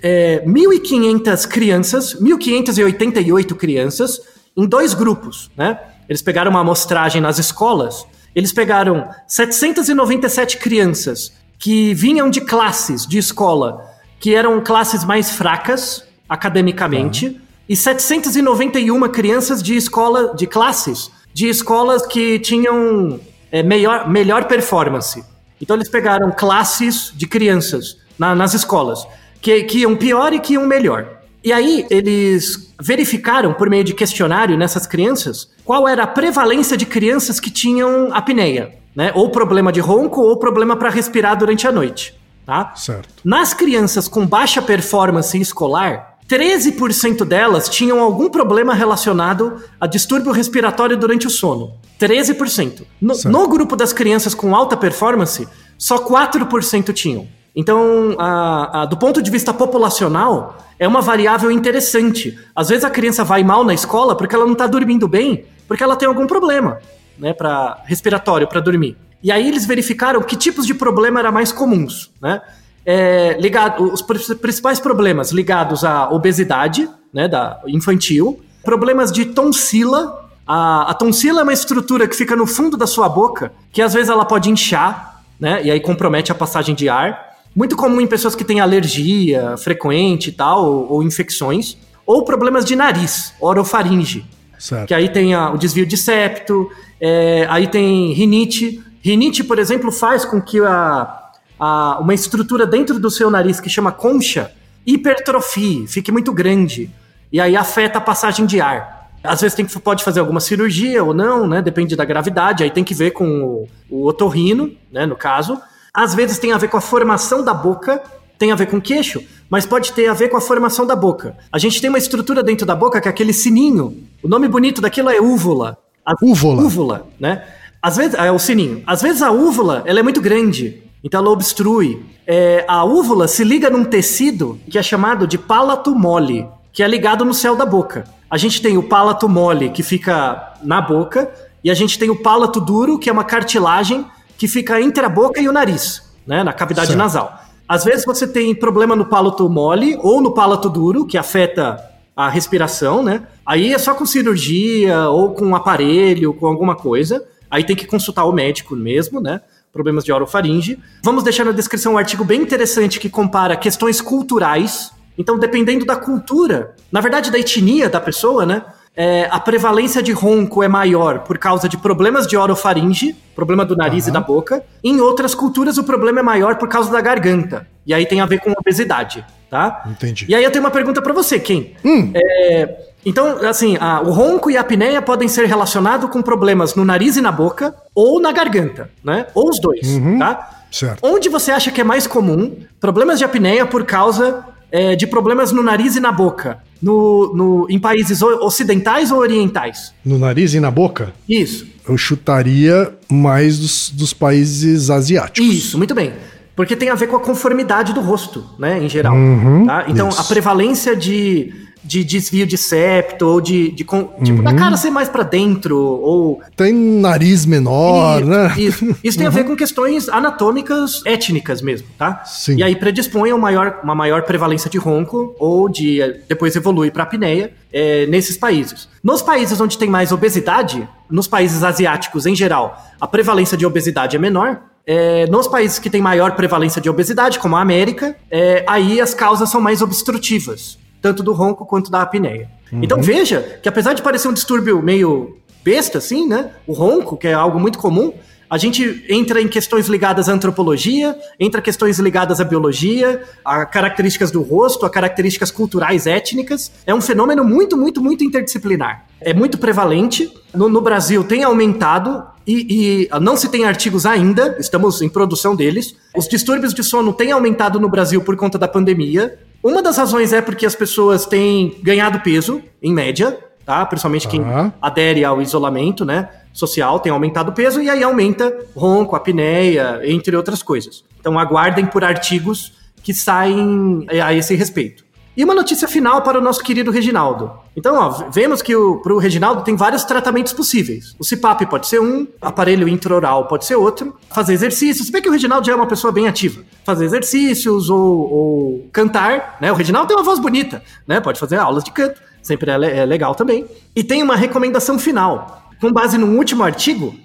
é, 1.500 crianças, 1.588 crianças, em dois grupos, né? Eles pegaram uma amostragem nas escolas, eles pegaram 797 crianças que vinham de classes de escola que eram classes mais fracas academicamente e 791 crianças de escola de classes de escolas que tinham é, melhor, melhor performance. Então eles pegaram classes de crianças na- nas escolas que, que iam pior e que iam melhor. E aí eles verificaram por meio de questionário nessas crianças qual era a prevalência de crianças que tinham apneia, né? Ou problema de ronco ou problema para respirar durante a noite, tá? Certo. Nas crianças com baixa performance escolar, 13% delas tinham algum problema relacionado a distúrbio respiratório durante o sono. 13%. No, no grupo das crianças com alta performance, só 4% tinham. Então, a- a- do ponto de vista populacional, é uma variável interessante. Às vezes a criança vai mal na escola porque ela não está dormindo bem, porque ela tem algum problema né, para respiratório para dormir. E aí eles verificaram que tipos de problema eram mais comuns, né? É, ligado, os pri- principais problemas ligados à obesidade, né, da infantil, problemas de tonsila. A, a tonsila é uma estrutura que fica no fundo da sua boca, que às vezes ela pode inchar, né, e aí compromete a passagem de ar. Muito comum em pessoas que têm alergia frequente e tal, ou, ou infecções. Ou problemas de nariz, orofaringe, Certo. que aí tem a- o desvio de septo, é, aí tem rinite. Rinite, por exemplo, faz com que a, a, uma estrutura dentro do seu nariz que chama concha hipertrofie, fique muito grande. E aí afeta a passagem de ar. Às vezes tem que, pode fazer alguma cirurgia ou não, né? Depende da gravidade. Aí tem que ver com o, o otorrino, né? No caso. Às vezes tem a ver com a formação da boca, tem a ver com o queixo, mas pode ter a ver com a formação da boca. A gente tem uma estrutura dentro da boca que é aquele sininho. O nome bonito daquilo é úvula. A Úvula. Úvula, né? Às vezes, é o sininho. Às vezes a úvula, ela é muito grande, então ela obstrui. É, a úvula se liga num tecido que é chamado de palato mole, que é ligado no céu da boca. A gente tem o palato mole, que fica na boca, e a gente tem o palato duro, que é uma cartilagem que fica entre a boca e o nariz, né, na cavidade Certo. nasal. Às vezes você tem problema no palato mole ou no palato duro, que afeta a respiração, né? Aí é só com cirurgia ou com um aparelho, com alguma coisa. Aí tem que consultar o médico mesmo, né? Problemas de orofaringe. Vamos deixar na descrição um artigo bem interessante que compara questões culturais. Então, dependendo da cultura, na verdade da etnia da pessoa, né? é, a prevalência de ronco é maior por causa de problemas de orofaringe, problema do nariz e da boca. Em outras culturas, o problema é maior por causa da garganta. E aí tem a ver com obesidade, tá? Entendi. E aí eu tenho uma pergunta pra você, Ken. Hum. É, então, assim, a- o ronco e a apneia podem ser relacionados com problemas no nariz e na boca ou na garganta, né? Ou os dois, tá? Certo. Onde você acha que é mais comum problemas de apneia por causa é, de problemas no nariz e na boca? No, no- em países ocidentais ou orientais? No nariz e na boca, Isso. eu chutaria mais dos, dos países asiáticos. Isso, muito bem. Porque tem a ver com a conformidade do rosto, né, em geral. Uhum, tá? Então, isso. a prevalência de, de desvio de septo, ou de. de con- tipo, Uhum. da cara ser mais pra dentro, ou. Tem nariz menor, Isso, né? Isso, Isso tem a ver com questões anatômicas étnicas mesmo, tá? Sim. E aí predispõe a um maior, uma maior prevalência de ronco, ou de. eh, depois evolui pra apneia, eh, nesses países. Nos países onde tem mais obesidade, nos países asiáticos em geral, a prevalência de obesidade é menor. É, nos países que tem maior prevalência de obesidade, como a América, é, aí as causas são mais obstrutivas, tanto do ronco quanto da apneia. Então veja que apesar de parecer um distúrbio meio besta, assim, né? O ronco, que é algo muito comum, a gente entra em questões ligadas à antropologia, entra questões ligadas à biologia, a características do rosto, a características culturais étnicas. É um fenômeno muito, muito, muito interdisciplinar. É muito prevalente. No, no Brasil tem aumentado e, e não se tem artigos ainda, estamos em produção deles. Os distúrbios de sono têm aumentado no Brasil por conta da pandemia. Uma das razões é porque as pessoas têm ganhado peso, em média, tá? Principalmente quem Tá. adere ao isolamento, né? Social, tem aumentado o peso e aí aumenta ronco, apneia, entre outras coisas. Então aguardem por artigos que saem a esse respeito. E uma notícia final para o nosso querido Reginaldo. Então, ó, vemos que para o Reginaldo tem vários tratamentos possíveis. O CPAP pode ser um, aparelho intraoral pode ser outro, fazer exercícios. Se bem que o Reginaldo já é uma pessoa bem ativa. Fazer exercícios ou, ou cantar, né? O Reginaldo tem uma voz bonita, né? Pode fazer aulas de canto, sempre é, é legal também. E tem uma recomendação final, com base num último artigo,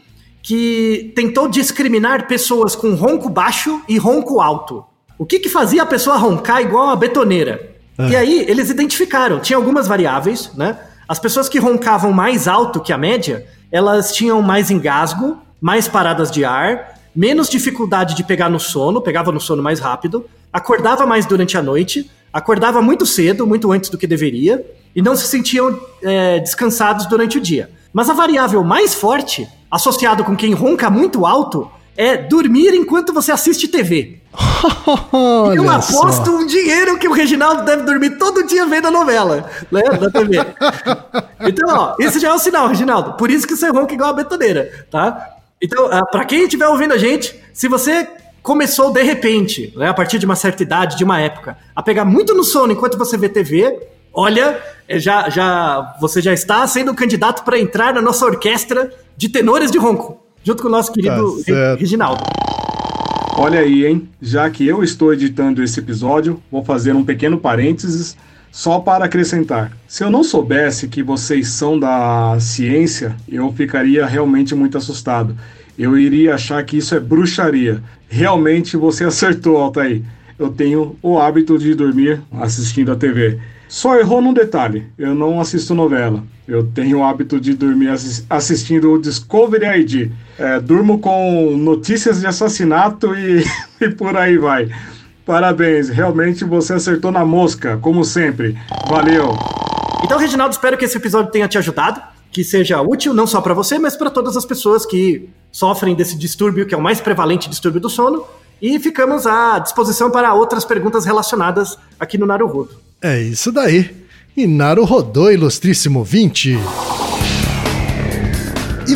que tentou discriminar pessoas com ronco baixo e ronco alto. O que, que fazia a pessoa roncar igual uma betoneira? E aí eles identificaram, tinha algumas variáveis, né? As pessoas que roncavam mais alto que a média, elas tinham mais engasgo, mais paradas de ar, menos dificuldade de pegar no sono, pegava no sono mais rápido, acordava mais durante a noite, acordava muito cedo, muito antes do que deveria, e não se sentiam é, descansados durante o dia. Mas a variável mais forte, associado com quem ronca muito alto, é dormir enquanto você assiste TV. [laughs] Olha Eu só. aposto um dinheiro que o Reginaldo deve dormir todo dia vendo a novela, né, na TV. Então, ó, esse já é o sinal, Reginaldo. Por isso que você ronca igual a betoneira, tá? Então, ah, pra quem estiver ouvindo a gente, se você começou de repente, né, a partir de uma certa idade, de uma época, a pegar muito no sono enquanto você vê TV, olha, é, já, já, você já está sendo um candidato para entrar na nossa orquestra de tenores de ronco, junto com o nosso querido Tá. Reginaldo. Olha aí, hein? Já que eu estou editando esse episódio, vou fazer um pequeno parênteses só para acrescentar. Se eu não soubesse que vocês são da ciência, eu ficaria realmente muito assustado. Eu iria achar que isso é bruxaria. Realmente você [laughs] acertou, Altair. Eu tenho o hábito de dormir assistindo a TV. Só errou num detalhe: eu não assisto novela. Eu tenho o hábito de dormir assis- assistindo o Discovery ID. É, durmo com notícias de assassinato e, [laughs] e por aí vai. Parabéns, realmente você acertou na mosca, como sempre. Valeu! Então, Reginaldo, espero que esse episódio tenha te ajudado, que seja útil não só para você, mas para todas as pessoas que sofrem desse distúrbio, que é o mais prevalente distúrbio do sono. E ficamos à disposição para outras perguntas relacionadas aqui no Naruhodo. É isso daí. E Naru rodou, ilustríssimo 20 E